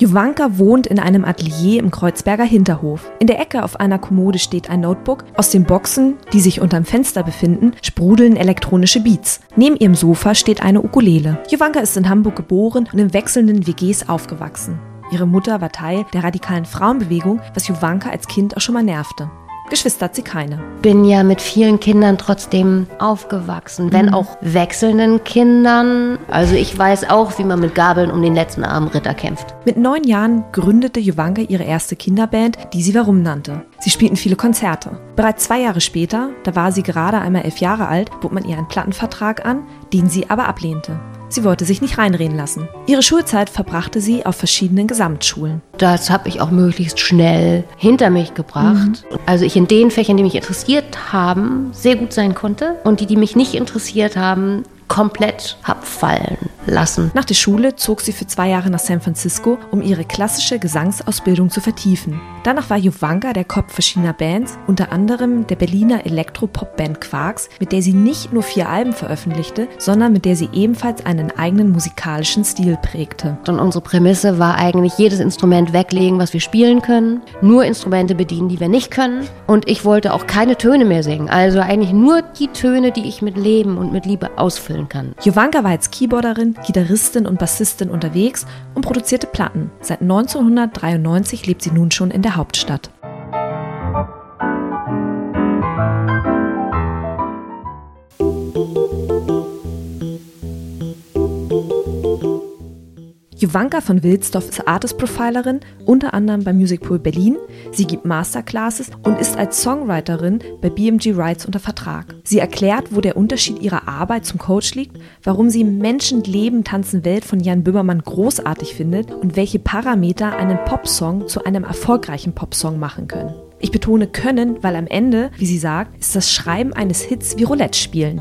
Jovanka wohnt in einem Atelier im Kreuzberger Hinterhof. In der Ecke auf einer Kommode steht ein Notebook. Aus den Boxen, die sich unterm Fenster befinden, sprudeln elektronische Beats. Neben ihrem Sofa steht eine Ukulele. Jovanka ist in Hamburg geboren und in wechselnden WGs aufgewachsen. Ihre Mutter war Teil der radikalen Frauenbewegung, was Jovanka als Kind auch schon mal nervte. Geschwister hat sie keine. Bin ja mit vielen Kindern trotzdem aufgewachsen, wenn mhm. auch wechselnden Kindern. Also ich weiß auch, wie man mit Gabeln um den letzten armen Ritter kämpft. Mit neun Jahren gründete Jovanka ihre erste Kinderband, die sie Warum nannte. Sie spielten viele Konzerte. Bereits zwei Jahre später, da war sie gerade einmal elf Jahre alt, bot man ihr einen Plattenvertrag an, den sie aber ablehnte. Sie wollte sich nicht reinreden lassen. Ihre Schulzeit verbrachte sie auf verschiedenen Gesamtschulen. Das habe ich auch möglichst schnell hinter mich gebracht. Mhm. Also ich in den Fächern, die mich interessiert haben, sehr gut sein konnte und die, die mich nicht interessiert haben, komplett hab fallen lassen. Nach der Schule zog sie für zwei Jahre nach San Francisco, um ihre klassische Gesangsausbildung zu vertiefen. Danach war Jovanka der Kopf verschiedener Bands, unter anderem der Berliner Elektropop-Band Quarks, mit der sie nicht nur vier Alben veröffentlichte, sondern mit der sie ebenfalls einen eigenen musikalischen Stil prägte. Und unsere Prämisse war eigentlich jedes Instrument weglegen, was wir spielen können, nur Instrumente bedienen, die wir nicht können. Und ich wollte auch keine Töne mehr singen, also eigentlich nur die Töne, die ich mit Leben und mit Liebe ausfüllen kann. Jovanka war als Keyboarderin, Gitarristin und Bassistin unterwegs und produzierte Platten. Seit 1993 lebt sie nun schon in der Hauptstadt. Jovanka von Wilsdorf ist Artist Profilerin, unter anderem beim Music Pool Berlin. Sie gibt Masterclasses und ist als Songwriterin bei BMG Rights unter Vertrag. Sie erklärt, wo der Unterschied ihrer Arbeit zum Coach liegt, warum sie Menschen, Leben, Tanzen, Welt von Jan Böhmermann großartig findet und welche Parameter einen Popsong zu einem erfolgreichen Popsong machen können. Ich betone können, weil am Ende, wie sie sagt, ist das Schreiben eines Hits wie Roulette spielen.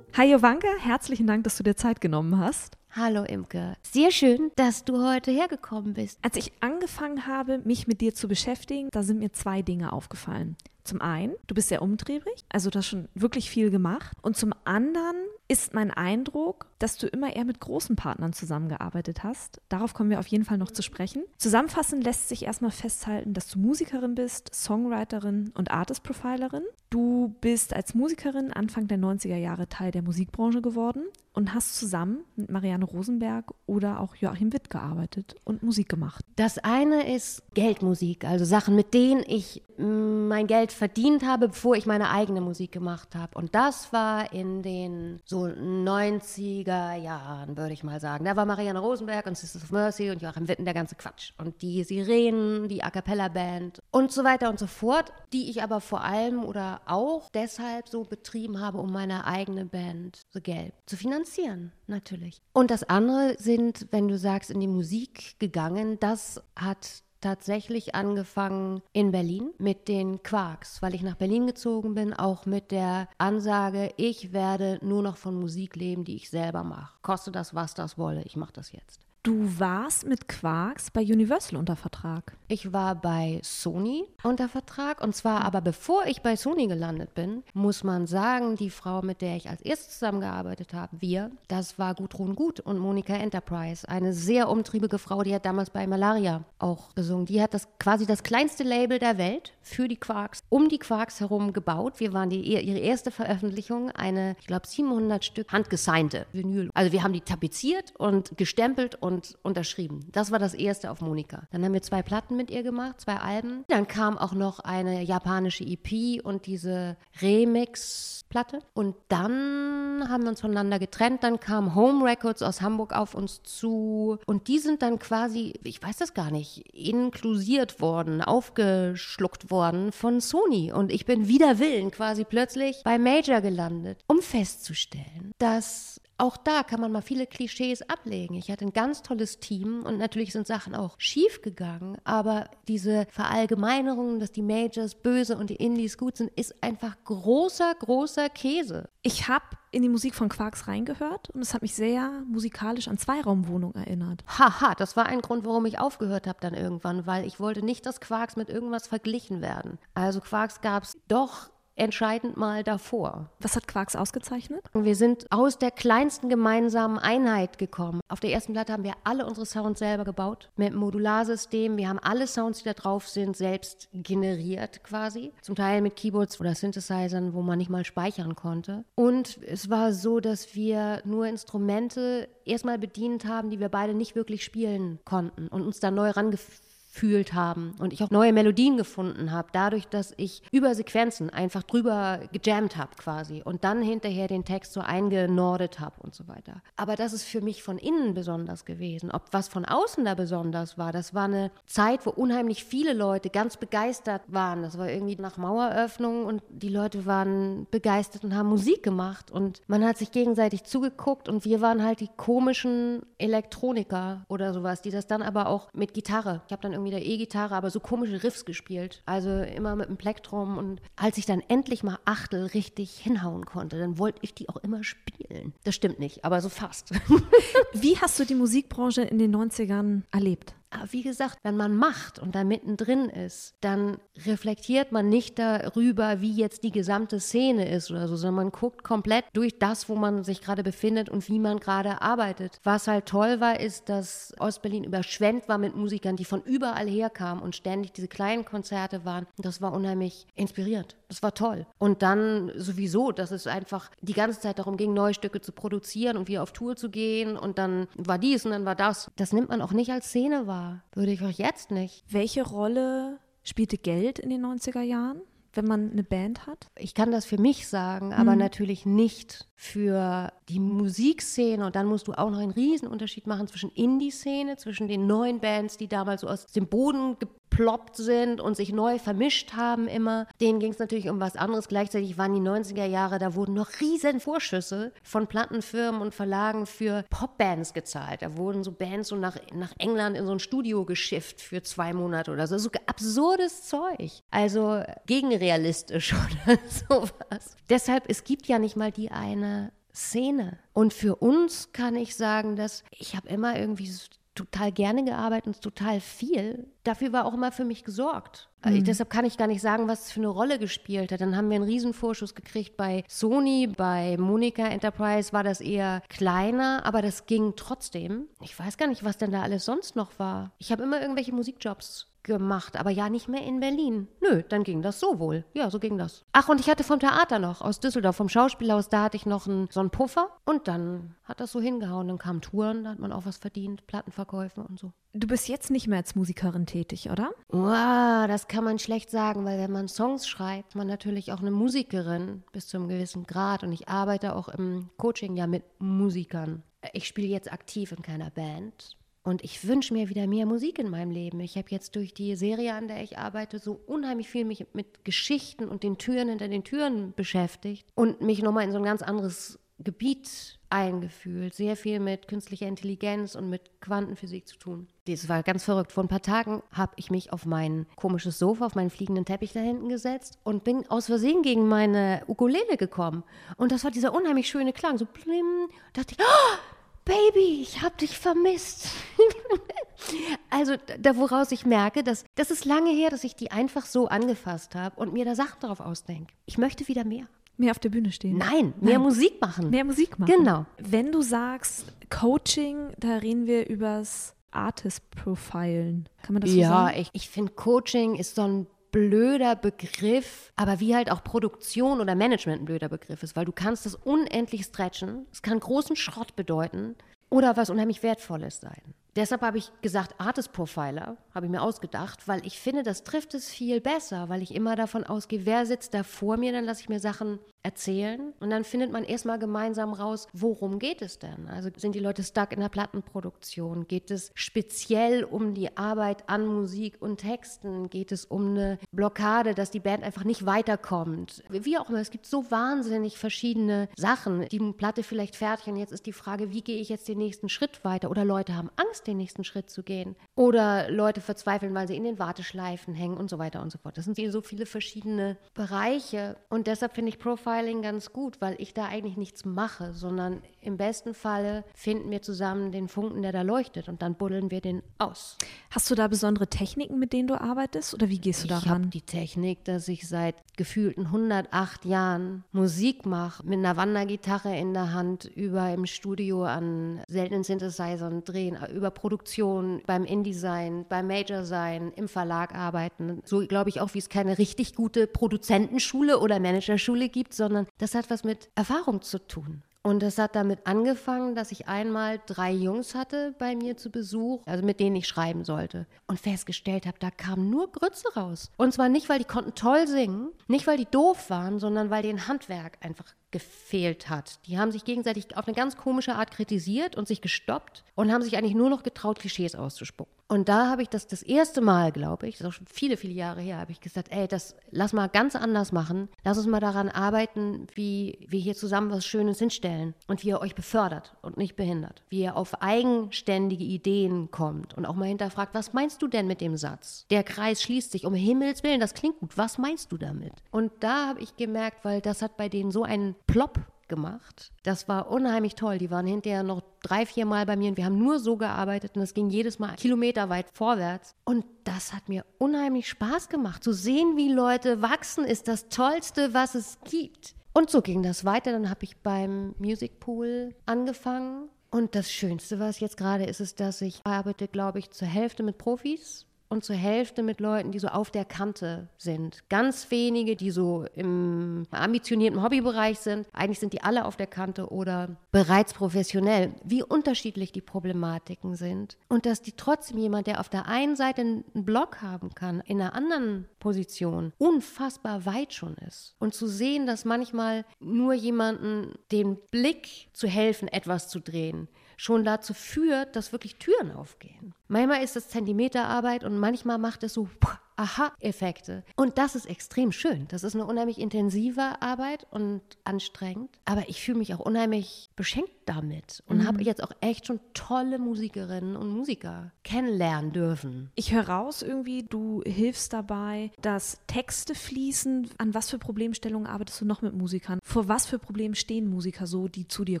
Hi Jovanka, herzlichen Dank, dass du dir Zeit genommen hast. Hallo Imke. Sehr schön, dass du heute hergekommen bist. Als ich angefangen habe, mich mit dir zu beschäftigen, da sind mir zwei Dinge aufgefallen. Zum einen, du bist sehr umtriebig, also du hast schon wirklich viel gemacht. Und zum anderen ist mein Eindruck, dass du immer eher mit großen Partnern zusammengearbeitet hast. Darauf kommen wir auf jeden Fall noch zu sprechen. Zusammenfassend lässt sich erstmal festhalten, dass du Musikerin bist, Songwriterin und Artist-Profilerin. Du bist als Musikerin Anfang der 90er Jahre Teil der Musikbranche geworden und hast zusammen mit Marianne Rosenberg oder auch Joachim Witt gearbeitet und Musik gemacht. Das eine ist Geldmusik, also Sachen, mit denen ich mm, mein Geld verdient habe, bevor ich meine eigene Musik gemacht habe. Und das war in den so 90er Jahren, würde ich mal sagen. Da war Marianne Rosenberg und Sisters of Mercy und Joachim Witten der ganze Quatsch. Und die Sirenen, die A Cappella Band und so weiter und so fort, die ich aber vor allem oder auch deshalb so betrieben habe, um meine eigene Band The Gelb zu finanzieren, natürlich. Und das andere sind, wenn du sagst, in die Musik gegangen, das hat tatsächlich angefangen in Berlin mit den Quarks, weil ich nach Berlin gezogen bin, auch mit der Ansage, ich werde nur noch von Musik leben, die ich selber mache. Koste das, was das wolle, ich mache das jetzt. Du warst mit Quarks bei Universal unter Vertrag. Ich war bei Sony unter Vertrag und zwar aber bevor ich bei Sony gelandet bin, muss man sagen, die Frau, mit der ich als erstes zusammengearbeitet habe, wir, das war Gudrun Gut und Monika Enterprise, eine sehr umtriebige Frau, die hat damals bei Malaria auch gesungen. Die hat das quasi das kleinste Label der Welt für die Quarks, um die Quarks herum gebaut. Wir waren die, ihre erste Veröffentlichung, eine, ich glaube, 700 Stück handgesignte Vinyl. Also wir haben die tapeziert und gestempelt und und unterschrieben. Das war das erste auf Monika. Dann haben wir zwei Platten mit ihr gemacht, zwei Alben. Dann kam auch noch eine japanische EP und diese Remix-Platte. Und dann haben wir uns voneinander getrennt. Dann kam Home Records aus Hamburg auf uns zu. Und die sind dann quasi, ich weiß das gar nicht, inklusiert worden, aufgeschluckt worden von Sony. Und ich bin wider Willen quasi plötzlich bei Major gelandet, um festzustellen, dass auch da kann man mal viele Klischees ablegen. Ich hatte ein ganz tolles Team und natürlich sind Sachen auch schief gegangen, aber diese Verallgemeinerung, dass die Majors böse und die Indies gut sind, ist einfach großer, großer Käse. Ich habe in die Musik von Quarks reingehört und es hat mich sehr musikalisch an Zweiraumwohnung erinnert. Haha, das war ein Grund, warum ich aufgehört habe dann irgendwann, weil ich wollte nicht, dass Quarks mit irgendwas verglichen werden. Also Quarks gab es doch entscheidend mal davor. Was hat Quarks ausgezeichnet? Wir sind aus der kleinsten gemeinsamen Einheit gekommen. Auf der ersten Platte haben wir alle unsere Sounds selber gebaut mit einem Modularsystem. Wir haben alle Sounds, die da drauf sind, selbst generiert quasi. Zum Teil mit Keyboards oder Synthesizern, wo man nicht mal speichern konnte. Und es war so, dass wir nur Instrumente erstmal bedient haben, die wir beide nicht wirklich spielen konnten und uns dann neu rangeführt gefühlt haben und ich auch neue Melodien gefunden habe, dadurch, dass ich über Sequenzen einfach drüber gejammt habe quasi und dann hinterher den Text so eingenordet habe und so weiter. Aber das ist für mich von innen besonders gewesen. Ob was von außen da besonders war, das war eine Zeit, wo unheimlich viele Leute ganz begeistert waren. Das war irgendwie nach Maueröffnung und die Leute waren begeistert und haben Musik gemacht und man hat sich gegenseitig zugeguckt und wir waren halt die komischen Elektroniker oder sowas, die das dann aber auch mit Gitarre. Ich habe dann irgendwie irgendwie der E-Gitarre, aber so komische Riffs gespielt. Also immer mit dem Plektrum. Und als ich dann endlich mal Achtel richtig hinhauen konnte, dann wollte ich die auch immer spielen. Das stimmt nicht, aber so fast. Wie hast du die Musikbranche in den 90ern erlebt? Aber wie gesagt, wenn man macht und da mittendrin ist, dann reflektiert man nicht darüber, wie jetzt die gesamte Szene ist oder so, sondern man guckt komplett durch das, wo man sich gerade befindet und wie man gerade arbeitet. Was halt toll war, ist, dass Ostberlin überschwemmt war mit Musikern, die von überall herkamen und ständig diese kleinen Konzerte waren. Und das war unheimlich inspirierend. Das war toll. Und dann sowieso, dass es einfach die ganze Zeit darum ging, neue Stücke zu produzieren und wieder auf Tour zu gehen. Und dann war dies und dann war das. Das nimmt man auch nicht als Szene wahr. Würde ich auch jetzt nicht. Welche Rolle spielte Geld in den 90er Jahren? wenn man eine Band hat? Ich kann das für mich sagen, aber mhm. natürlich nicht für die Musikszene. Und dann musst du auch noch einen Riesenunterschied machen zwischen Indie-Szene, zwischen den neuen Bands, die damals so aus dem Boden geploppt sind und sich neu vermischt haben immer. Denen ging es natürlich um was anderes. Gleichzeitig waren die 90er Jahre, da wurden noch riesen Vorschüsse von Plattenfirmen und Verlagen für Popbands gezahlt. Da wurden so Bands so nach, nach England in so ein Studio geschifft für zwei Monate oder so. So absurdes Zeug. Also gegenrealistisch oder sowas. Deshalb, es gibt ja nicht mal die eine Szene. Und für uns kann ich sagen, dass ich habe immer irgendwie total gerne gearbeitet und total viel. Dafür war auch immer für mich gesorgt. Mhm. Deshalb kann ich gar nicht sagen, was es für eine Rolle gespielt hat. Dann haben wir einen Riesenvorschuss gekriegt bei Sony, bei Monika Enterprise war das eher kleiner, aber das ging trotzdem. Ich weiß gar nicht, was denn da alles sonst noch war. Ich habe immer irgendwelche Musikjobs gemacht, aber ja nicht mehr in Berlin. Nö, dann ging das so wohl. Ja, so ging das. Ach, und ich hatte vom Theater noch, aus Düsseldorf, vom Schauspielhaus, da hatte ich noch einen, so einen Puffer und dann hat das so hingehauen. Dann kamen Touren, da hat man auch was verdient, Plattenverkäufe und so. Du bist jetzt nicht mehr als Musikerin tätig, oder? Wow, das kann man schlecht sagen, weil wenn man Songs schreibt, man natürlich auch eine Musikerin bis zu einem gewissen Grad und ich arbeite auch im Coaching ja mit Musikern. Ich spiele jetzt aktiv in keiner Band, und ich wünsche mir wieder mehr Musik in meinem Leben. Ich habe jetzt durch die Serie, an der ich arbeite, so unheimlich viel mich mit Geschichten und den Türen hinter den Türen beschäftigt und mich nochmal in so ein ganz anderes Gebiet eingefühlt. Sehr viel mit künstlicher Intelligenz und mit Quantenphysik zu tun. Das war ganz verrückt. Vor ein paar Tagen habe ich mich auf mein komisches Sofa, auf meinen fliegenden Teppich da hinten gesetzt und bin aus Versehen gegen meine Ukulele gekommen. Und das war dieser unheimlich schöne Klang. So blim. Da dachte ich, oh, Baby, ich hab dich vermisst. also da, woraus ich merke, dass das ist lange her, dass ich die einfach so angefasst habe und mir da Sachen drauf ausdenke. Ich möchte wieder mehr. Mehr auf der Bühne stehen. Nein, mehr Nein. Musik machen. Mehr Musik machen. Genau. Wenn du sagst Coaching, da reden wir übers Artist-Profilen. Kann man das so ja, sagen? Ja, ich, ich finde Coaching ist so ein blöder Begriff, aber wie halt auch Produktion oder Management ein blöder Begriff ist, weil du kannst das unendlich stretchen. Es kann großen Schrott bedeuten oder was unheimlich Wertvolles sein. Deshalb habe ich gesagt, Artist Profiler, habe ich mir ausgedacht, weil ich finde, das trifft es viel besser, weil ich immer davon ausgehe, wer sitzt da vor mir, dann lasse ich mir Sachen erzählen und dann findet man erstmal gemeinsam raus, worum geht es denn? Also sind die Leute stuck in der Plattenproduktion? Geht es speziell um die Arbeit an Musik und Texten? Geht es um eine Blockade, dass die Band einfach nicht weiterkommt? Wie auch immer, es gibt so wahnsinnig verschiedene Sachen. Die Platte vielleicht fertig und jetzt ist die Frage, wie gehe ich jetzt den nächsten Schritt weiter? Oder Leute haben Angst, den nächsten Schritt zu gehen. Oder Leute verzweifeln, weil sie in den Warteschleifen hängen und so weiter und so fort. Das sind so viele verschiedene Bereiche und deshalb finde ich Profiling ganz gut, weil ich da eigentlich nichts mache, sondern im besten Falle finden wir zusammen den Funken, der da leuchtet und dann buddeln wir den aus. Hast du da besondere Techniken, mit denen du arbeitest oder wie gehst du daran? Ich habe die Technik, dass ich seit gefühlten 108 Jahren Musik mache, mit einer Wandergitarre in der Hand, über im Studio an seltenen Synthesizern drehen, über Produktion, beim InDesign, beim Major sein, im Verlag arbeiten. So glaube ich auch, wie es keine richtig gute Produzentenschule oder Managerschule gibt, sondern das hat was mit Erfahrung zu tun. Und das hat damit angefangen, dass ich einmal drei Jungs hatte bei mir zu Besuch, also mit denen ich schreiben sollte. Und festgestellt habe, da kam nur Grütze raus. Und zwar nicht, weil die konnten toll singen, nicht, weil die doof waren, sondern weil denen Handwerk einfach gefehlt hat. Die haben sich gegenseitig auf eine ganz komische Art kritisiert und sich gestoppt und haben sich eigentlich nur noch getraut, Klischees auszuspucken. Und da habe ich das das erste Mal, glaube ich, das ist auch schon viele, viele Jahre her, habe ich gesagt, ey, das lass mal ganz anders machen. Lass uns mal daran arbeiten, wie wir hier zusammen was Schönes hinstellen und wie ihr euch befördert und nicht behindert. Wie ihr auf eigenständige Ideen kommt und auch mal hinterfragt, was meinst du denn mit dem Satz? Der Kreis schließt sich, um Himmels Willen, das klingt gut. Was meinst du damit? Und da habe ich gemerkt, weil das hat bei denen so einen Plop gemacht. Das war unheimlich toll. Die waren hinterher noch drei, vier Mal bei mir und wir haben nur so gearbeitet und es ging jedes Mal kilometerweit vorwärts. Und das hat mir unheimlich Spaß gemacht. Zu sehen, wie Leute wachsen, ist das Tollste, was es gibt. Und so ging das weiter. Dann habe ich beim Music Pool angefangen. Und das Schönste, was jetzt gerade ist, ist, dass ich arbeite, glaube ich, zur Hälfte mit Profis und zur Hälfte mit Leuten, die so auf der Kante sind. Ganz wenige, die so im ambitionierten Hobbybereich sind. Eigentlich sind die alle auf der Kante oder bereits professionell. Wie unterschiedlich die Problematiken sind. Und dass die trotzdem jemand, der auf der einen Seite einen Blog haben kann, in einer anderen Position unfassbar weit schon ist. Und zu sehen, dass manchmal nur jemanden den Blick zu helfen, etwas zu drehen, schon dazu führt, dass wirklich Türen aufgehen. Manchmal ist es Zentimeterarbeit und manchmal macht es so Aha-Effekte. Und das ist extrem schön. Das ist eine unheimlich intensive Arbeit und anstrengend. Aber ich fühle mich auch unheimlich beschenkt damit und mhm. habe jetzt auch echt schon tolle Musikerinnen und Musiker kennenlernen dürfen. Ich höre raus irgendwie, du hilfst dabei, dass Texte fließen. An was für Problemstellungen arbeitest du noch mit Musikern? Vor was für Problemen stehen Musiker so, die zu dir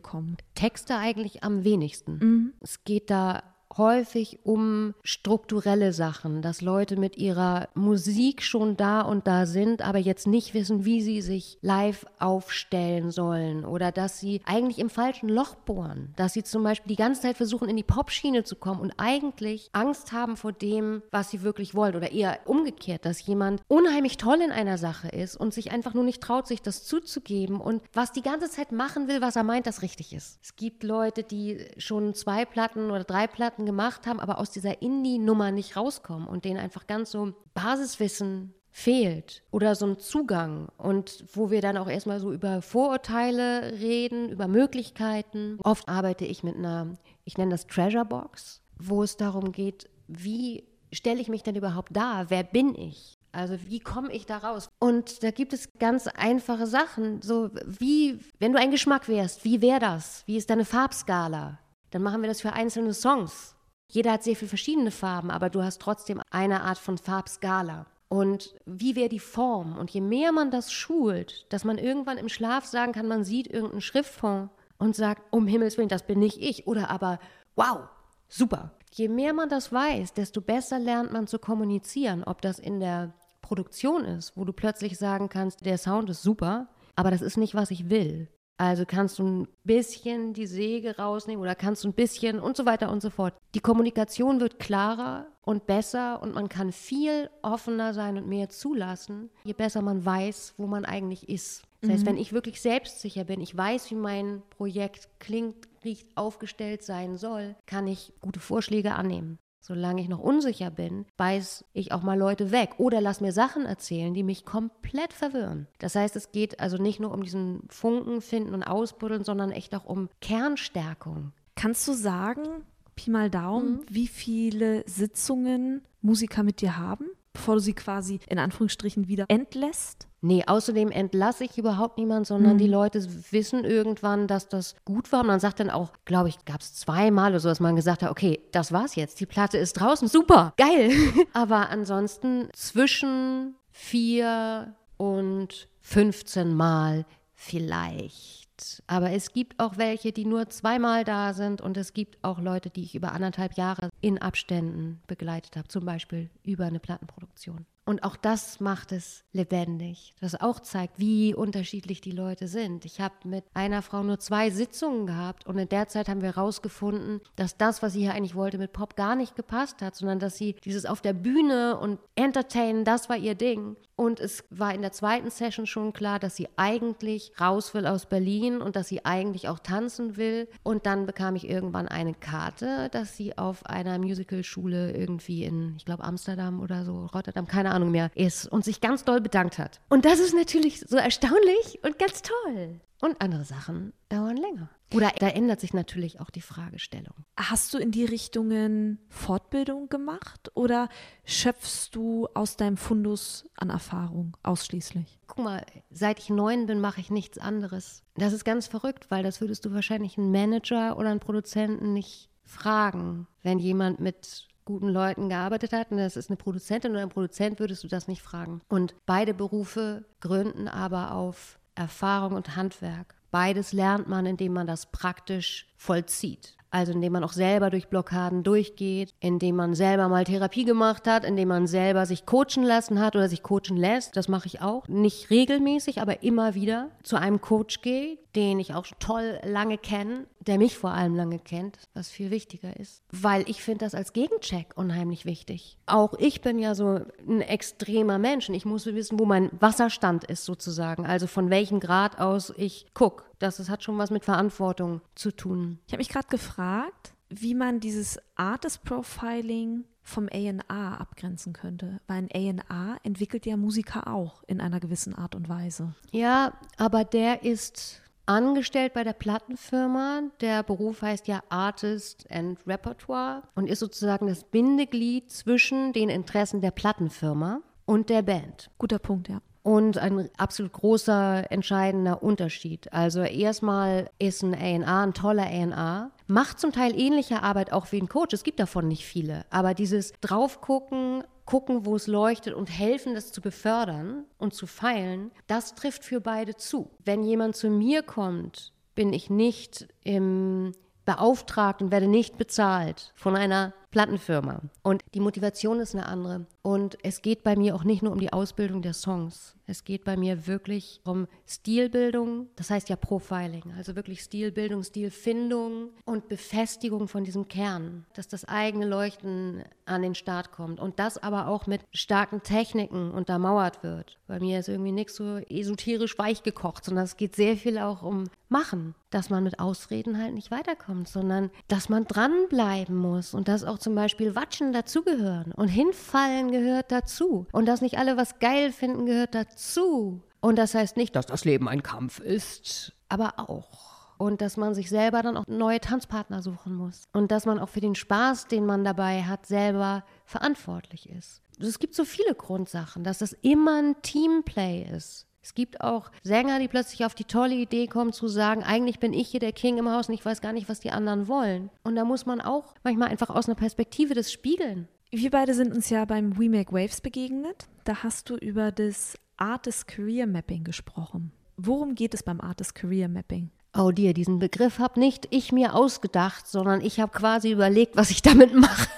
kommen? Texte eigentlich am wenigsten. Mhm. Es geht da häufig um strukturelle Sachen, dass Leute mit ihrer Musik schon da und da sind, aber jetzt nicht wissen, wie sie sich live aufstellen sollen oder dass sie eigentlich im falschen Loch bohren, dass sie zum Beispiel die ganze Zeit versuchen, in die Popschiene zu kommen und eigentlich Angst haben vor dem, was sie wirklich wollen oder eher umgekehrt, dass jemand unheimlich toll in einer Sache ist und sich einfach nur nicht traut, sich das zuzugeben und was die ganze Zeit machen will, was er meint, das richtig ist. Es gibt Leute, die schon zwei Platten oder drei Platten Sachen gemacht haben, aber aus dieser Indie-Nummer nicht rauskommen und denen einfach ganz so Basiswissen fehlt oder so ein Zugang und wo wir dann auch erstmal so über Vorurteile reden, über Möglichkeiten. Oft arbeite ich mit einer, ich nenne das Treasure Box, wo es darum geht, wie stelle ich mich denn überhaupt dar? Wer bin ich? Also wie komme ich da raus? Und da gibt es ganz einfache Sachen, so wie, wenn du ein Geschmack wärst, wie wäre das? Wie ist deine Farbskala? Dann machen wir das für einzelne Songs. Jeder hat sehr viele verschiedene Farben, aber du hast trotzdem eine Art von Farbskala. Und wie wäre die Form? Und je mehr man das schult, dass man irgendwann im Schlaf sagen kann, man sieht irgendeinen Schriftfond und sagt, um Himmels Willen, das bin nicht ich. Oder aber, wow, super. Je mehr man das weiß, desto besser lernt man zu kommunizieren, ob das in der Produktion ist, wo du plötzlich sagen kannst, der Sound ist super, aber das ist nicht, was ich will. Also kannst du ein bisschen die Säge rausnehmen oder kannst du ein bisschen und so weiter und so fort. Die Kommunikation wird klarer und besser und man kann viel offener sein und mehr zulassen, je besser man weiß, wo man eigentlich ist. Das heißt, mhm. wenn ich wirklich selbstsicher bin, ich weiß, wie mein Projekt klingt, riecht, aufgestellt sein soll, kann ich gute Vorschläge annehmen. Solange ich noch unsicher bin, beiß ich auch mal Leute weg oder lass mir Sachen erzählen, die mich komplett verwirren. Das heißt, es geht also nicht nur um diesen Funken finden und ausbuddeln, sondern echt auch um Kernstärkung. Kannst du sagen, Pi mal Daumen, mhm. wie viele Sitzungen Musiker mit dir haben? bevor du sie quasi in Anführungsstrichen wieder entlässt? Nee, außerdem entlasse ich überhaupt niemanden, sondern mhm. die Leute wissen irgendwann, dass das gut war. Und man sagt dann auch, glaube ich, gab es zweimal oder so, dass man gesagt hat, okay, das war's jetzt. Die Platte ist draußen, super, geil. Aber ansonsten zwischen vier und 15 Mal vielleicht aber es gibt auch welche, die nur zweimal da sind und es gibt auch Leute, die ich über anderthalb Jahre in Abständen begleitet habe, zum Beispiel über eine Plattenproduktion. Und auch das macht es lebendig. Das auch zeigt, wie unterschiedlich die Leute sind. Ich habe mit einer Frau nur zwei Sitzungen gehabt und in der Zeit haben wir herausgefunden, dass das, was sie hier eigentlich wollte, mit Pop gar nicht gepasst hat, sondern dass sie dieses auf der Bühne und Entertainen, das war ihr Ding. Und es war in der zweiten Session schon klar, dass sie eigentlich raus will aus Berlin und dass sie eigentlich auch tanzen will. Und dann bekam ich irgendwann eine Karte, dass sie auf einer Musicalschule irgendwie in, ich glaube, Amsterdam oder so, Rotterdam, keine Ahnung mehr, ist und sich ganz doll bedankt hat. Und das ist natürlich so erstaunlich und ganz toll. Und andere Sachen dauern länger. Oder da ändert sich natürlich auch die Fragestellung. Hast du in die Richtungen Fortbildung gemacht oder schöpfst du aus deinem Fundus an Erfahrung ausschließlich? Guck mal, seit ich neun bin, mache ich nichts anderes. Das ist ganz verrückt, weil das würdest du wahrscheinlich einen Manager oder einen Produzenten nicht fragen, wenn jemand mit guten Leuten gearbeitet hat und das ist eine Produzentin oder ein Produzent, würdest du das nicht fragen. Und beide Berufe gründen aber auf Erfahrung und Handwerk. Beides lernt man, indem man das praktisch vollzieht. Also indem man auch selber durch Blockaden durchgeht, indem man selber mal Therapie gemacht hat, indem man selber sich coachen lassen hat oder sich coachen lässt. Das mache ich auch. Nicht regelmäßig, aber immer wieder zu einem Coach gehe, den ich auch toll lange kenne, der mich vor allem lange kennt, was viel wichtiger ist. Weil ich finde das als Gegencheck unheimlich wichtig. Auch ich bin ja so ein extremer Mensch und ich muss wissen, wo mein Wasserstand ist sozusagen. Also von welchem Grad aus ich gucke. Das, das hat schon was mit Verantwortung zu tun. Ich habe mich gerade gefragt, wie man dieses Artist Profiling vom A&A abgrenzen könnte, weil ein A&A entwickelt ja Musiker auch in einer gewissen Art und Weise. Ja, aber der ist angestellt bei der Plattenfirma. Der Beruf heißt ja Artist and Repertoire und ist sozusagen das Bindeglied zwischen den Interessen der Plattenfirma und der Band. Guter Punkt, ja. Und ein absolut großer, entscheidender Unterschied. Also erstmal ist ein A&A ein toller A&A, macht zum Teil ähnliche Arbeit auch wie ein Coach. Es gibt davon nicht viele. Aber dieses Draufgucken, gucken, wo es leuchtet und helfen, das zu befördern und zu feilen, das trifft für beide zu. Wenn jemand zu mir kommt, bin ich nicht im beauftragt und werde nicht bezahlt von einer Plattenfirma. Und die Motivation ist eine andere. Und es geht bei mir auch nicht nur um die Ausbildung der Songs. Es geht bei mir wirklich um Stilbildung, das heißt ja Profiling, also wirklich Stilbildung, Stilfindung und Befestigung von diesem Kern, dass das eigene Leuchten an den Start kommt und das aber auch mit starken Techniken untermauert wird. Bei mir ist irgendwie nichts so esoterisch weich gekocht, sondern es geht sehr viel auch um Machen, dass man mit Ausreden halt nicht weiterkommt, sondern dass man dranbleiben muss und dass auch zum Beispiel Watschen dazugehören und hinfallen gehört dazu und dass nicht alle was geil finden gehört dazu. Und das heißt nicht, dass das Leben ein Kampf ist, aber auch. Und dass man sich selber dann auch neue Tanzpartner suchen muss. Und dass man auch für den Spaß, den man dabei hat, selber verantwortlich ist. Es gibt so viele Grundsachen, dass das immer ein Teamplay ist. Es gibt auch Sänger, die plötzlich auf die tolle Idee kommen zu sagen, eigentlich bin ich hier der King im Haus und ich weiß gar nicht, was die anderen wollen. Und da muss man auch manchmal einfach aus einer Perspektive das spiegeln. Wir beide sind uns ja beim We Make Waves begegnet. Da hast du über das Artist Career Mapping gesprochen. Worum geht es beim Artist Career Mapping? Oh dir, diesen Begriff habe nicht ich mir ausgedacht, sondern ich habe quasi überlegt, was ich damit mache.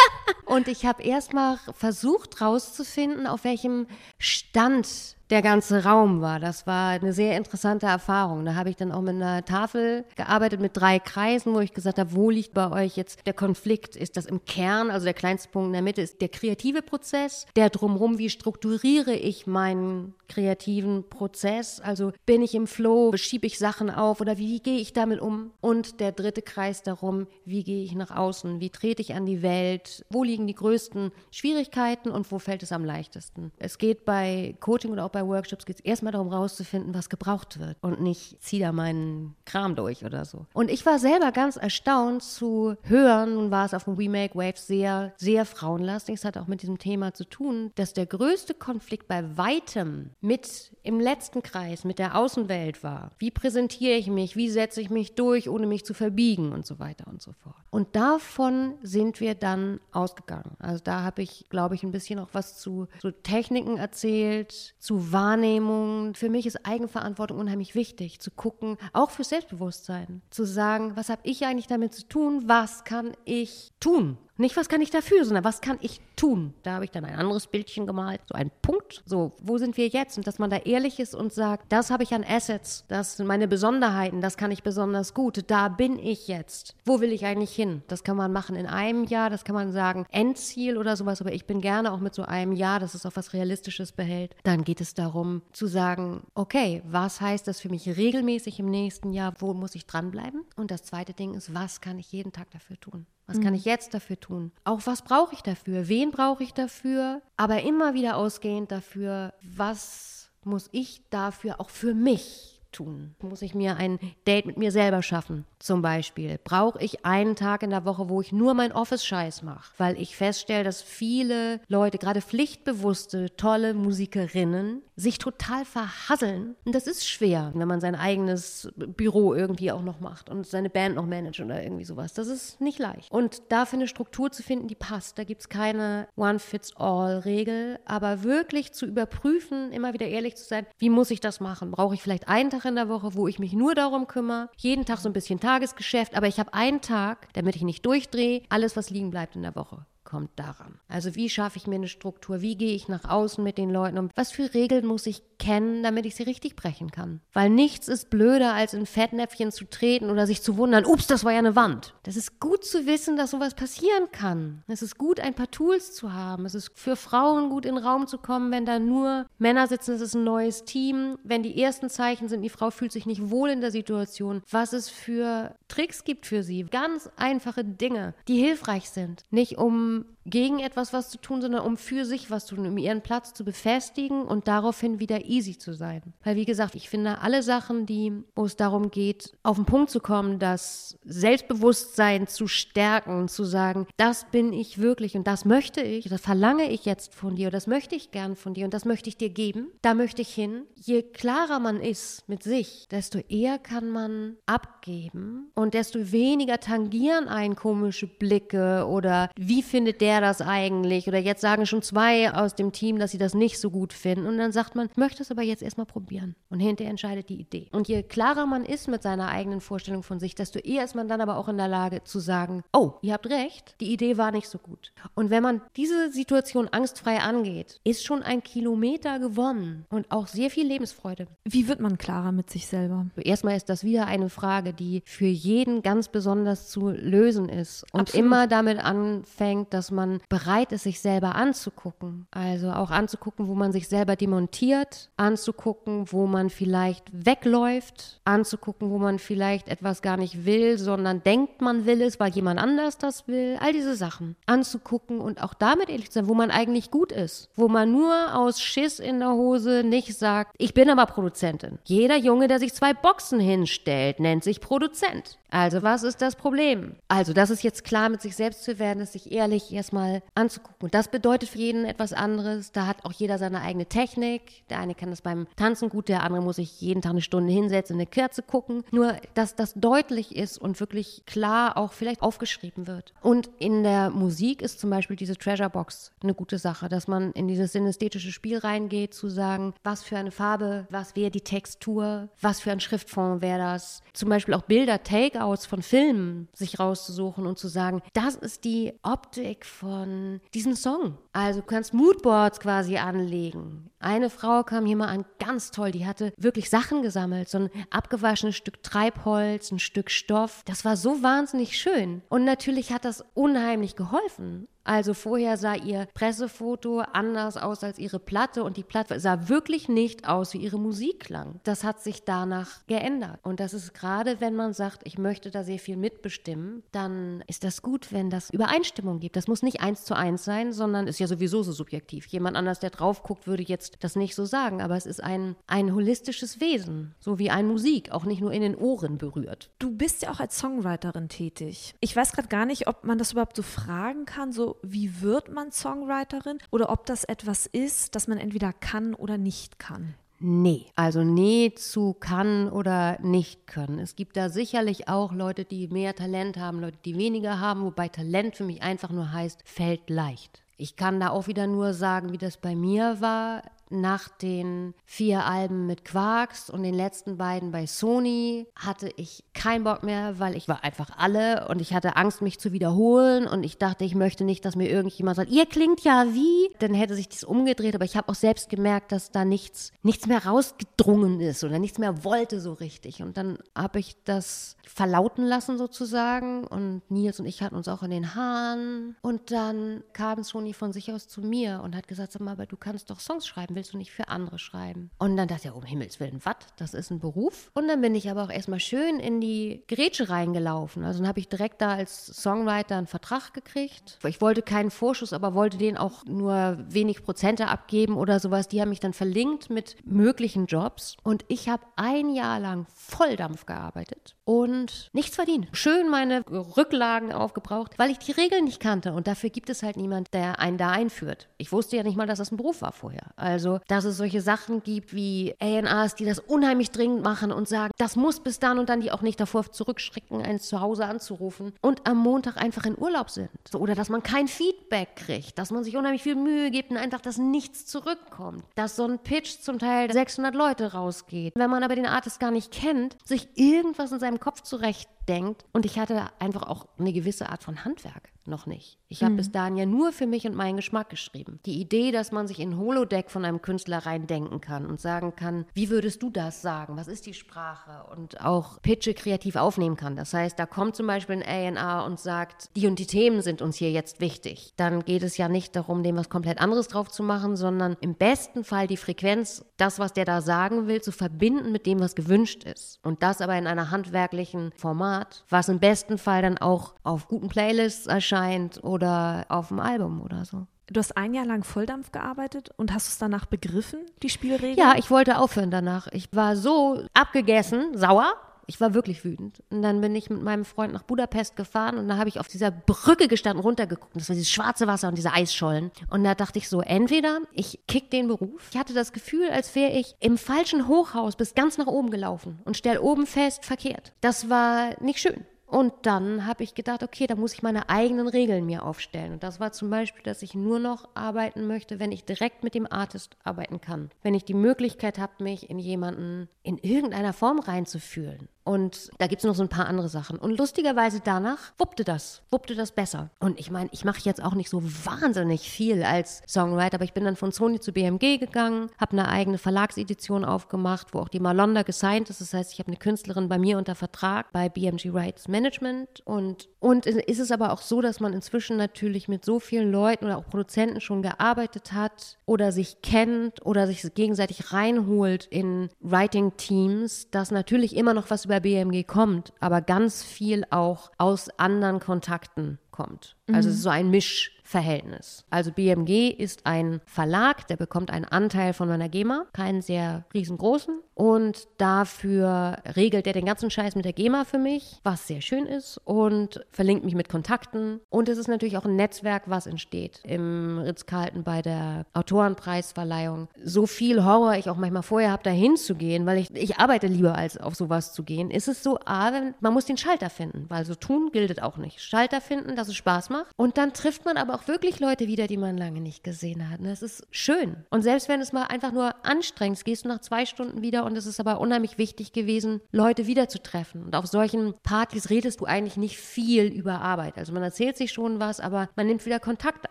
Und ich habe erstmal versucht rauszufinden, auf welchem Stand der ganze Raum war. Das war eine sehr interessante Erfahrung. Da habe ich dann auch mit einer Tafel gearbeitet mit drei Kreisen, wo ich gesagt habe, wo liegt bei euch jetzt der Konflikt? Ist das im Kern, also der kleinste Punkt in der Mitte ist der kreative Prozess, der drumherum, wie strukturiere ich meinen kreativen Prozess? Also bin ich im Flow, schiebe ich Sachen auf oder wie, wie gehe ich damit um? Und der dritte Kreis darum, wie gehe ich nach außen? Wie trete ich an die Welt? Wo liegen die größten Schwierigkeiten und wo fällt es am leichtesten? Es geht bei Coaching oder auch bei bei Workshops geht es erstmal darum, rauszufinden, was gebraucht wird und nicht zieh da meinen Kram durch oder so. Und ich war selber ganz erstaunt zu hören, nun war es auf dem We Make Waves sehr, sehr frauenlastig. Es hat auch mit diesem Thema zu tun, dass der größte Konflikt bei weitem mit im letzten Kreis, mit der Außenwelt war. Wie präsentiere ich mich? Wie setze ich mich durch, ohne mich zu verbiegen und so weiter und so fort. Und davon sind wir dann ausgegangen. Also da habe ich, glaube ich, ein bisschen auch was zu so Techniken erzählt, zu Wahrnehmung. Für mich ist Eigenverantwortung unheimlich wichtig, zu gucken, auch für Selbstbewusstsein, zu sagen, was habe ich eigentlich damit zu tun, was kann ich tun? Nicht, was kann ich dafür, sondern was kann ich tun? Da habe ich dann ein anderes Bildchen gemalt, so ein Punkt. So, wo sind wir jetzt? Und dass man da ehrlich ist und sagt, das habe ich an Assets, das sind meine Besonderheiten, das kann ich besonders gut, da bin ich jetzt. Wo will ich eigentlich hin? Das kann man machen in einem Jahr, das kann man sagen, Endziel oder sowas, aber ich bin gerne auch mit so einem Jahr, dass es auch was Realistisches behält. Dann geht es darum zu sagen, okay, was heißt das für mich regelmäßig im nächsten Jahr? Wo muss ich dranbleiben? Und das zweite Ding ist, was kann ich jeden Tag dafür tun? Was mhm. kann ich jetzt dafür tun? Auch was brauche ich dafür? Wen brauche ich dafür? Aber immer wieder ausgehend dafür, was muss ich dafür auch für mich tun? Muss ich mir ein Date mit mir selber schaffen? Zum Beispiel brauche ich einen Tag in der Woche, wo ich nur mein Office-Scheiß mache, weil ich feststelle, dass viele Leute, gerade pflichtbewusste, tolle Musikerinnen, sich total verhasseln. Und das ist schwer, wenn man sein eigenes Büro irgendwie auch noch macht und seine Band noch managt oder irgendwie sowas. Das ist nicht leicht. Und dafür eine Struktur zu finden, die passt. Da gibt es keine One-Fits-All-Regel, aber wirklich zu überprüfen, immer wieder ehrlich zu sein, wie muss ich das machen? Brauche ich vielleicht einen Tag Tag in der Woche, wo ich mich nur darum kümmere. Jeden Tag so ein bisschen Tagesgeschäft, aber ich habe einen Tag, damit ich nicht durchdrehe, alles, was liegen bleibt in der Woche kommt daran. Also wie schaffe ich mir eine Struktur? Wie gehe ich nach außen mit den Leuten um? Was für Regeln muss ich kennen, damit ich sie richtig brechen kann? Weil nichts ist blöder, als in Fettnäpfchen zu treten oder sich zu wundern, ups, das war ja eine Wand. Das ist gut zu wissen, dass sowas passieren kann. Es ist gut, ein paar Tools zu haben. Es ist für Frauen gut, in den Raum zu kommen, wenn da nur Männer sitzen, es ist ein neues Team. Wenn die ersten Zeichen sind, die Frau fühlt sich nicht wohl in der Situation, was es für Tricks gibt für sie. Ganz einfache Dinge, die hilfreich sind. Nicht um um, gegen etwas was zu tun, sondern um für sich was zu tun, um ihren Platz zu befestigen und daraufhin wieder easy zu sein. Weil wie gesagt, ich finde alle Sachen, die, wo es darum geht, auf den Punkt zu kommen, das Selbstbewusstsein zu stärken, zu sagen, das bin ich wirklich und das möchte ich, das verlange ich jetzt von dir, das möchte ich gern von dir und das möchte ich dir geben, da möchte ich hin. Je klarer man ist mit sich, desto eher kann man abgeben und desto weniger tangieren ein komische Blicke oder wie findet findet der das eigentlich? Oder jetzt sagen schon zwei aus dem Team, dass sie das nicht so gut finden. Und dann sagt man, möchte es aber jetzt erstmal probieren. Und hinterher entscheidet die Idee. Und je klarer man ist mit seiner eigenen Vorstellung von sich, desto eher ist man dann aber auch in der Lage zu sagen, oh, ihr habt recht, die Idee war nicht so gut. Und wenn man diese Situation angstfrei angeht, ist schon ein Kilometer gewonnen und auch sehr viel Lebensfreude. Wie wird man klarer mit sich selber? Erstmal ist das wieder eine Frage, die für jeden ganz besonders zu lösen ist und Absolut. immer damit anfängt, dass dass man bereit ist, sich selber anzugucken. Also auch anzugucken, wo man sich selber demontiert, anzugucken, wo man vielleicht wegläuft, anzugucken, wo man vielleicht etwas gar nicht will, sondern denkt, man will es, weil jemand anders das will. All diese Sachen anzugucken und auch damit ehrlich zu sein, wo man eigentlich gut ist. Wo man nur aus Schiss in der Hose nicht sagt, ich bin aber Produzentin. Jeder Junge, der sich zwei Boxen hinstellt, nennt sich Produzent. Also was ist das Problem? Also das ist jetzt klar mit sich selbst zu werden, ist sich ehrlich das mal anzugucken. Und das bedeutet für jeden etwas anderes. Da hat auch jeder seine eigene Technik. Der eine kann das beim Tanzen gut, der andere muss sich jeden Tag eine Stunde hinsetzen, in eine Kerze gucken. Nur, dass das deutlich ist und wirklich klar auch vielleicht aufgeschrieben wird. Und in der Musik ist zum Beispiel diese Treasure Box eine gute Sache, dass man in dieses synästhetische Spiel reingeht, zu sagen, was für eine Farbe, was wäre die Textur, was für ein Schriftform wäre das. Zum Beispiel auch Bilder, Takeouts von Filmen sich rauszusuchen und zu sagen, das ist die Optik von diesem Song. Also du kannst Moodboards quasi anlegen. Eine Frau kam hier mal an, ganz toll, die hatte wirklich Sachen gesammelt, so ein abgewaschenes Stück Treibholz, ein Stück Stoff. Das war so wahnsinnig schön. Und natürlich hat das unheimlich geholfen. Also vorher sah ihr Pressefoto anders aus als ihre Platte und die Platte sah wirklich nicht aus, wie ihre Musik klang. Das hat sich danach geändert. Und das ist gerade, wenn man sagt, ich möchte da sehr viel mitbestimmen, dann ist das gut, wenn das Übereinstimmung gibt. Das muss nicht eins zu eins sein, sondern ist ja sowieso so subjektiv. Jemand anders, der drauf guckt, würde jetzt das nicht so sagen. Aber es ist ein, ein holistisches Wesen, so wie ein Musik, auch nicht nur in den Ohren berührt. Du bist ja auch als Songwriterin tätig. Ich weiß gerade gar nicht, ob man das überhaupt so fragen kann, so wie wird man Songwriterin oder ob das etwas ist, das man entweder kann oder nicht kann. Nee, also nee zu kann oder nicht können. Es gibt da sicherlich auch Leute, die mehr Talent haben, Leute, die weniger haben, wobei Talent für mich einfach nur heißt, fällt leicht. Ich kann da auch wieder nur sagen, wie das bei mir war nach den vier Alben mit Quarks und den letzten beiden bei Sony hatte ich keinen Bock mehr, weil ich war einfach alle und ich hatte Angst, mich zu wiederholen und ich dachte, ich möchte nicht, dass mir irgendjemand sagt, ihr klingt ja wie. Dann hätte sich das umgedreht, aber ich habe auch selbst gemerkt, dass da nichts, nichts mehr rausgedrungen ist oder nichts mehr wollte so richtig. Und dann habe ich das verlauten lassen sozusagen und Nils und ich hatten uns auch in den Haaren und dann kam Sony von sich aus zu mir und hat gesagt, sag mal, aber du kannst doch Songs schreiben willst du nicht für andere schreiben? Und dann dachte ich, um Himmels Willen, was? Das ist ein Beruf. Und dann bin ich aber auch erstmal schön in die Grätsche reingelaufen. Also dann habe ich direkt da als Songwriter einen Vertrag gekriegt. Ich wollte keinen Vorschuss, aber wollte den auch nur wenig Prozente abgeben oder sowas. Die haben mich dann verlinkt mit möglichen Jobs. Und ich habe ein Jahr lang Volldampf gearbeitet und nichts verdient. Schön meine Rücklagen aufgebraucht, weil ich die Regeln nicht kannte. Und dafür gibt es halt niemand, der einen da einführt. Ich wusste ja nicht mal, dass das ein Beruf war vorher. Also also, dass es solche Sachen gibt wie ANAs, die das unheimlich dringend machen und sagen, das muss bis dann und dann die auch nicht davor zurückschrecken, eins zu Hause anzurufen und am Montag einfach in Urlaub sind. Oder dass man kein Feedback kriegt, dass man sich unheimlich viel Mühe gibt und einfach, dass nichts zurückkommt. Dass so ein Pitch zum Teil 600 Leute rausgeht. Wenn man aber den Artist gar nicht kennt, sich irgendwas in seinem Kopf zurechtdenkt. Und ich hatte einfach auch eine gewisse Art von Handwerk noch nicht. Ich habe mhm. bis dahin ja nur für mich und meinen Geschmack geschrieben. Die Idee, dass man sich in Holodeck von einem Künstler reindenken kann und sagen kann, wie würdest du das sagen? Was ist die Sprache? Und auch Pitche kreativ aufnehmen kann. Das heißt, da kommt zum Beispiel ein A&R und sagt, die und die Themen sind uns hier jetzt wichtig. Dann geht es ja nicht darum, dem was komplett anderes drauf zu machen, sondern im besten Fall die Frequenz, das, was der da sagen will, zu verbinden mit dem, was gewünscht ist. Und das aber in einer handwerklichen Format, was im besten Fall dann auch auf guten Playlists erscheint erscheint oder auf dem Album oder so. Du hast ein Jahr lang Volldampf gearbeitet und hast es danach begriffen, die Spielregeln? Ja, ich wollte aufhören danach. Ich war so abgegessen, sauer. Ich war wirklich wütend. Und dann bin ich mit meinem Freund nach Budapest gefahren und da habe ich auf dieser Brücke gestanden, runtergeguckt. Das war dieses schwarze Wasser und diese Eisschollen. Und da dachte ich so, entweder ich kick den Beruf. Ich hatte das Gefühl, als wäre ich im falschen Hochhaus bis ganz nach oben gelaufen und stell oben fest, verkehrt. Das war nicht schön. Und dann habe ich gedacht, okay, da muss ich meine eigenen Regeln mir aufstellen. Und das war zum Beispiel, dass ich nur noch arbeiten möchte, wenn ich direkt mit dem Artist arbeiten kann. Wenn ich die Möglichkeit habe, mich in jemanden in irgendeiner Form reinzufühlen. Und da gibt es noch so ein paar andere Sachen. Und lustigerweise danach wuppte das, wuppte das besser. Und ich meine, ich mache jetzt auch nicht so wahnsinnig viel als Songwriter, aber ich bin dann von Sony zu BMG gegangen, habe eine eigene Verlagsedition aufgemacht, wo auch die Malonda gesigned ist. Das heißt, ich habe eine Künstlerin bei mir unter Vertrag bei BMG Rights Management. Und, und ist es aber auch so, dass man inzwischen natürlich mit so vielen Leuten oder auch Produzenten schon gearbeitet hat oder sich kennt oder sich gegenseitig reinholt in Writing-Teams, dass natürlich immer noch was über BMG kommt, aber ganz viel auch aus anderen Kontakten kommt. Also mhm. es ist so ein Misch Verhältnis. Also BMG ist ein Verlag, der bekommt einen Anteil von meiner GEMA, keinen sehr riesengroßen. Und dafür regelt er den ganzen Scheiß mit der GEMA für mich, was sehr schön ist und verlinkt mich mit Kontakten. Und es ist natürlich auch ein Netzwerk, was entsteht. Im Ritz-Carlton bei der Autorenpreisverleihung. So viel Horror ich auch manchmal vorher habe, da hinzugehen, weil ich, ich arbeite lieber, als auf sowas zu gehen, ist es so, ah, man muss den Schalter finden, weil so tun gilt auch nicht. Schalter finden, dass es Spaß macht. Und dann trifft man aber auch wirklich Leute wieder, die man lange nicht gesehen hat. Das ist schön. Und selbst wenn es mal einfach nur anstrengend ist, gehst du nach zwei Stunden wieder und es ist aber unheimlich wichtig gewesen, Leute wiederzutreffen. Und auf solchen Partys redest du eigentlich nicht viel über Arbeit. Also man erzählt sich schon was, aber man nimmt wieder Kontakt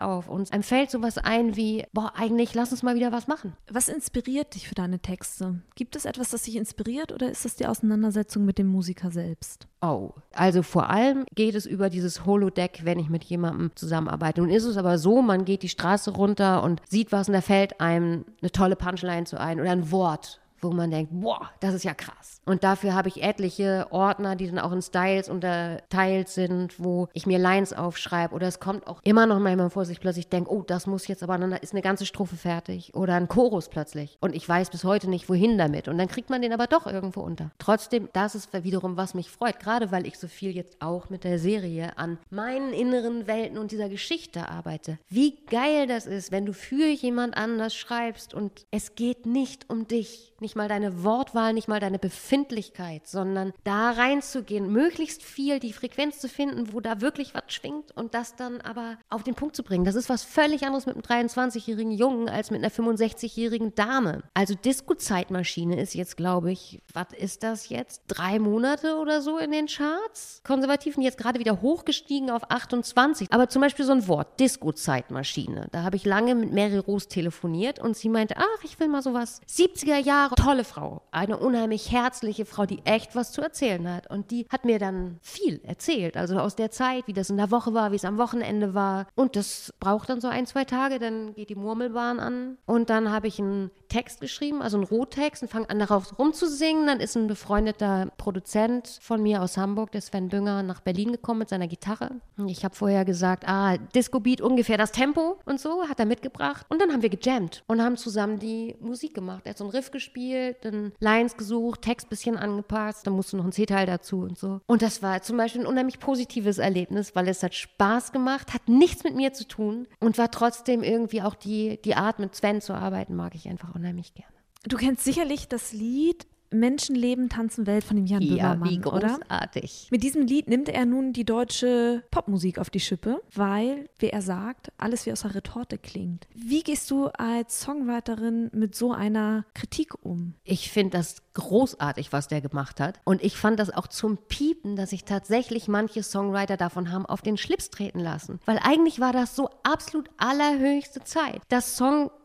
auf und einem fällt sowas ein wie, boah, eigentlich lass uns mal wieder was machen. Was inspiriert dich für deine Texte? Gibt es etwas, das dich inspiriert oder ist das die Auseinandersetzung mit dem Musiker selbst? Oh, also vor allem geht es über dieses Holodeck, wenn ich mit jemandem zusammenarbeite. Nun ist es aber so, man geht die Straße runter und sieht was und da fällt einem eine tolle Punchline zu ein oder ein Wort wo man denkt, boah, das ist ja krass. Und dafür habe ich etliche Ordner, die dann auch in Styles unterteilt sind, wo ich mir Lines aufschreibe. Oder es kommt auch immer noch manchmal vor, dass ich plötzlich denke, oh, das muss jetzt aber, dann ist eine ganze Strophe fertig. Oder ein Chorus plötzlich. Und ich weiß bis heute nicht, wohin damit. Und dann kriegt man den aber doch irgendwo unter. Trotzdem, das ist wiederum, was mich freut. Gerade weil ich so viel jetzt auch mit der Serie an meinen inneren Welten und dieser Geschichte arbeite. Wie geil das ist, wenn du für jemand anders schreibst und es geht nicht um dich. Nicht nicht mal deine Wortwahl, nicht mal deine Befindlichkeit, sondern da reinzugehen, möglichst viel die Frequenz zu finden, wo da wirklich was schwingt und das dann aber auf den Punkt zu bringen. Das ist was völlig anderes mit einem 23-jährigen Jungen als mit einer 65-jährigen Dame. Also Disco-Zeitmaschine ist jetzt, glaube ich, was ist das jetzt? Drei Monate oder so in den Charts? Konservativen jetzt gerade wieder hochgestiegen auf 28. Aber zum Beispiel so ein Wort, Disco-Zeitmaschine. Da habe ich lange mit Mary Rose telefoniert und sie meinte, ach, ich will mal sowas 70er Jahre tolle Frau, eine unheimlich herzliche Frau, die echt was zu erzählen hat. Und die hat mir dann viel erzählt, also aus der Zeit, wie das in der Woche war, wie es am Wochenende war. Und das braucht dann so ein, zwei Tage, dann geht die Murmelbahn an. Und dann habe ich einen Text geschrieben, also einen Rohtext, und fange an darauf rumzusingen. Dann ist ein befreundeter Produzent von mir aus Hamburg, der Sven Bünger, nach Berlin gekommen mit seiner Gitarre. Ich habe vorher gesagt, ah, Disco Beat ungefähr das Tempo und so, hat er mitgebracht. Und dann haben wir gejammt und haben zusammen die Musik gemacht. Er hat so einen Riff gespielt gespielt, dann Lines gesucht, Text bisschen angepasst, dann musste noch ein C-Teil dazu und so. Und das war zum Beispiel ein unheimlich positives Erlebnis, weil es hat Spaß gemacht, hat nichts mit mir zu tun und war trotzdem irgendwie auch die, die Art, mit Sven zu arbeiten, mag ich einfach unheimlich gerne. Du kennst sicherlich das Lied Menschenleben tanzen Welt von dem Jan ja, Böhmermann, wie großartig. Oder? Mit diesem Lied nimmt er nun die deutsche Popmusik auf die Schippe, weil, wie er sagt, alles wie aus der Retorte klingt. Wie gehst du als Songwriterin mit so einer Kritik um? Ich finde das großartig, was der gemacht hat. Und ich fand das auch zum Piepen, dass sich tatsächlich manche Songwriter davon haben auf den Schlips treten lassen. Weil eigentlich war das so absolut allerhöchste Zeit. Dass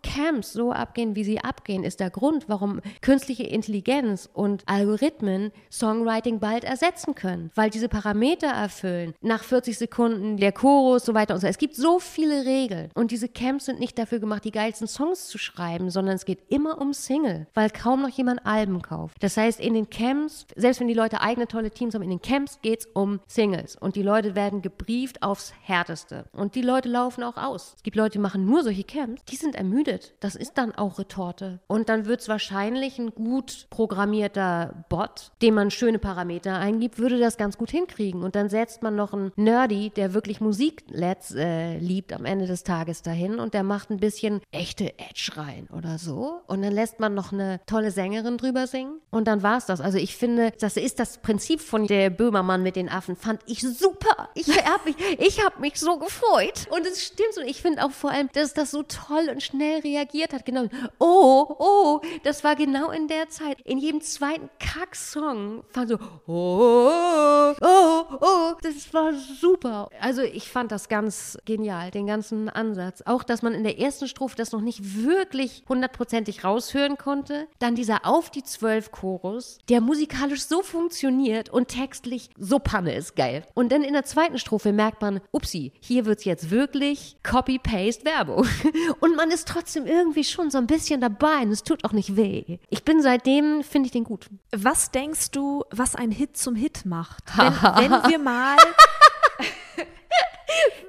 Songcamps so abgehen, wie sie abgehen, ist der Grund, warum künstliche Intelligenz Intelligenz und Algorithmen Songwriting bald ersetzen können, weil diese Parameter erfüllen. Nach 40 Sekunden der Chorus, so weiter und so. Es gibt so viele Regeln und diese Camps sind nicht dafür gemacht, die geilsten Songs zu schreiben, sondern es geht immer um Single, weil kaum noch jemand Alben kauft. Das heißt, in den Camps, selbst wenn die Leute eigene tolle Teams haben, in den Camps geht es um Singles und die Leute werden gebrieft aufs Härteste und die Leute laufen auch aus. Es gibt Leute, die machen nur solche Camps, die sind ermüdet. Das ist dann auch Retorte. Und dann wird es wahrscheinlich ein gut Programm programmierter Bot, dem man schöne Parameter eingibt, würde das ganz gut hinkriegen. Und dann setzt man noch einen Nerdy, der wirklich Musik äh, liebt am Ende des Tages dahin und der macht ein bisschen echte Edge rein oder so. Und dann lässt man noch eine tolle Sängerin drüber singen und dann war es das. Also ich finde, das ist das Prinzip von der Böhmermann mit den Affen, fand ich super. Ich habe mich, ich hab mich so gefreut. Und es stimmt und ich finde auch vor allem, dass das so toll und schnell reagiert hat. Genau, oh, oh, das war genau in der Zeit. In jedem zweiten Kack-Song fand so, oh, oh, oh, das war super. Also ich fand das ganz genial, den ganzen Ansatz. Auch, dass man in der ersten Strophe das noch nicht wirklich hundertprozentig raushören konnte. Dann dieser Auf die Zwölf Chorus, der musikalisch so funktioniert und textlich so Panne ist geil. Und dann in der zweiten Strophe merkt man, upsi, hier wird es jetzt wirklich Copy-Paste-Werbung. Und man ist trotzdem irgendwie schon so ein bisschen dabei und es tut auch nicht weh. Ich bin seitdem, finde finde ich den gut. Was denkst du, was ein Hit zum Hit macht? Wenn, wenn wir mal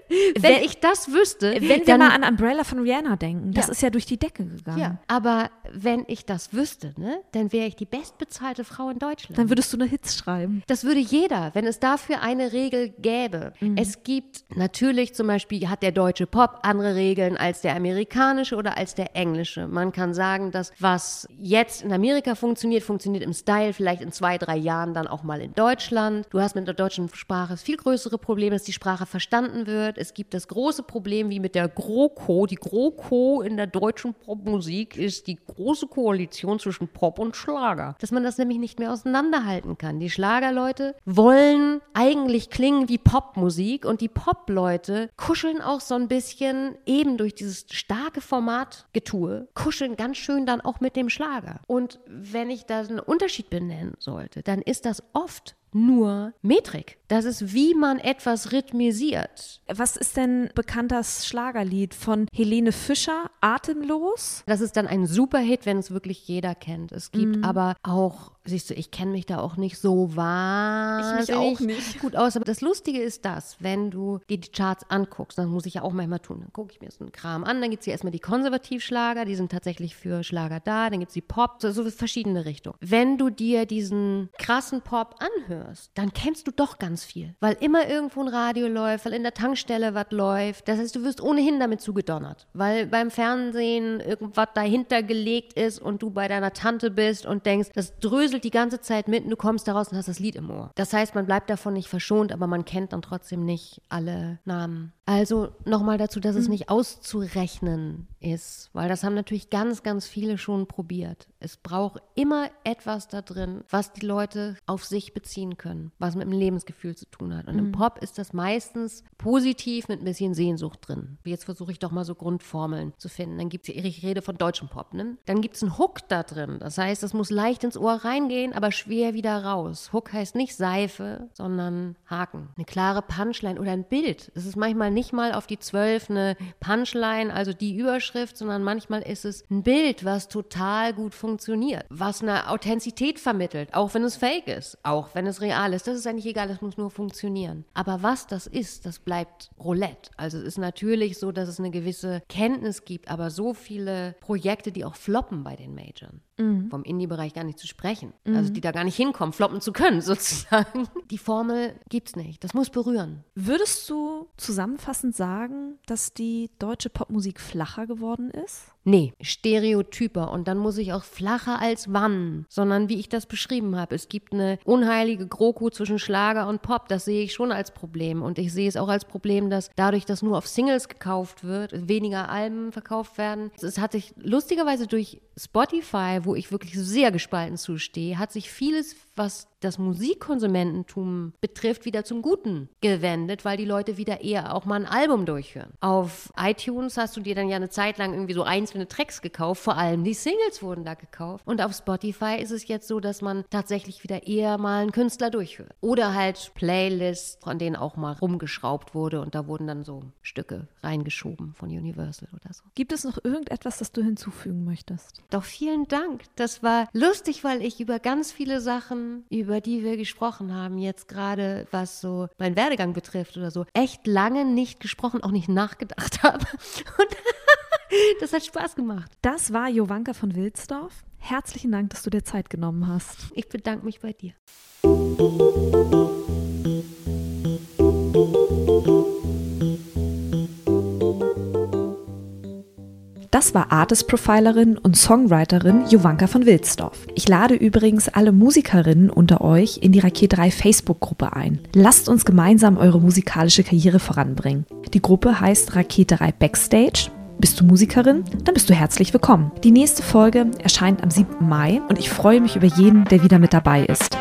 wenn, wenn, ich das wüsste. Wenn wir mal an Umbrella von Rihanna denken, das ja. ist ja durch die Decke gegangen. Ja, aber wenn ich das wüsste, ne, dann wäre ich die bestbezahlte Frau in Deutschland. Dann würdest du eine Hits schreiben. Das würde jeder, wenn es dafür eine Regel gäbe. Mhm. Es gibt natürlich zum Beispiel, hat der deutsche Pop andere Regeln als der amerikanische oder als der englische. Man kann sagen, dass was jetzt in Amerika funktioniert, funktioniert im Style vielleicht in zwei, drei Jahren dann auch mal in Deutschland. Du hast mit der deutschen Sprache viel größere Problem, dass die Sprache verstanden wird. Es gibt das große Problem wie mit der GroKo. Die GroKo in der deutschen Popmusik ist die große Koalition zwischen Pop und Schlager. Dass man das nämlich nicht mehr auseinanderhalten kann. Die Schlagerleute wollen eigentlich klingen wie Popmusik und die Popleute kuscheln auch so ein bisschen eben durch dieses starke Formatgetue, kuscheln ganz schön dann auch mit dem Schlager. Und wenn ich da einen Unterschied benennen sollte, dann ist das oft nur Metrik. Das ist, wie man etwas rhythmisiert. Was ist denn bekanntes Schlagerlied von Helene Fischer, Atemlos? Das ist dann ein Superhit, wenn es wirklich jeder kennt. Es gibt mm. aber auch siehst du, ich kenne mich da auch nicht so wahnsinnig ich mich auch nicht. gut aus. Aber das Lustige ist das, wenn du dir die Charts anguckst, dann muss ich ja auch manchmal tun, dann gucke ich mir so einen Kram an, dann gibt es hier erstmal die Konservativschlager, die sind tatsächlich für Schlager da, dann gibt es die Pop, so, so verschiedene Richtungen. Wenn du dir diesen krassen Pop anhörst, dann kennst du doch ganz viel, weil immer irgendwo ein Radio läuft, weil in der Tankstelle was läuft. Das heißt, du wirst ohnehin damit zugedonnert, weil beim Fernsehen irgendwas dahinter gelegt ist und du bei deiner Tante bist und denkst, das dröselt die ganze Zeit mit und du kommst daraus und hast das Lied im Ohr. Das heißt, man bleibt davon nicht verschont, aber man kennt dann trotzdem nicht alle Namen. Also nochmal dazu, dass es mhm. nicht auszurechnen ist, weil das haben natürlich ganz, ganz viele schon probiert. Es braucht immer etwas da drin, was die Leute auf sich beziehen können, was mit dem Lebensgefühl zu tun hat. Und mhm. im Pop ist das meistens positiv mit ein bisschen Sehnsucht drin. Jetzt versuche ich doch mal so Grundformeln zu finden. Dann gibt es, ich rede von deutschem Pop, ne? Dann gibt es einen Hook da drin. Das heißt, es muss leicht ins Ohr reingehen, aber schwer wieder raus. Hook heißt nicht Seife, sondern Haken. Eine klare Punchline oder ein Bild. Es ist manchmal nicht mal auf die Zwölf eine Punchline, also die Überschrift, sondern manchmal ist es ein Bild, was total gut funktioniert, was eine Authentizität vermittelt, auch wenn es fake ist, auch wenn es real ist. Das ist eigentlich egal, das muss nur funktionieren. Aber was das ist, das bleibt Roulette. Also es ist natürlich so, dass es eine gewisse Kenntnis gibt, aber so viele Projekte, die auch floppen bei den Majors. Mhm. Vom Indie-Bereich gar nicht zu sprechen. Mhm. Also die da gar nicht hinkommen, floppen zu können, sozusagen. Die Formel gibt es nicht. Das muss berühren. Würdest du zusammenfassend sagen, dass die deutsche Popmusik flacher geworden ist? Nee, Stereotyper. Und dann muss ich auch flacher als wann, sondern wie ich das beschrieben habe. Es gibt eine unheilige GroKo zwischen Schlager und Pop. Das sehe ich schon als Problem. Und ich sehe es auch als Problem, dass dadurch, dass nur auf Singles gekauft wird, weniger Alben verkauft werden. Es hat sich lustigerweise durch Spotify, wo ich wirklich sehr gespalten zustehe, hat sich vieles, was das Musikkonsumententum betrifft, wieder zum Guten gewendet, weil die Leute wieder eher auch mal ein Album durchhören. Auf iTunes hast du dir dann ja eine Zeit lang irgendwie so einzelne Tracks gekauft, vor allem die Singles wurden da gekauft. Und auf Spotify ist es jetzt so, dass man tatsächlich wieder eher mal einen Künstler durchhört. Oder halt Playlists, von denen auch mal rumgeschraubt wurde und da wurden dann so Stücke reingeschoben von Universal oder so. Gibt es noch irgendetwas, das du hinzufügen möchtest? Doch vielen Dank. Das war lustig, weil ich über ganz viele Sachen, über über die wir gesprochen haben, jetzt gerade was so meinen Werdegang betrifft oder so, echt lange nicht gesprochen, auch nicht nachgedacht habe. Und das hat Spaß gemacht. Das war Jovanka von Wilsdorf. Herzlichen Dank, dass du dir Zeit genommen hast. Ich bedanke mich bei dir. Das war Artist-Profilerin und Songwriterin Jovanka von Wilsdorf. Ich lade übrigens alle Musikerinnen unter euch in die Raket 3 Facebook-Gruppe ein. Lasst uns gemeinsam eure musikalische Karriere voranbringen. Die Gruppe heißt Rakete 3 Backstage. Bist du Musikerin? Dann bist du herzlich willkommen. Die nächste Folge erscheint am 7. Mai und ich freue mich über jeden, der wieder mit dabei ist.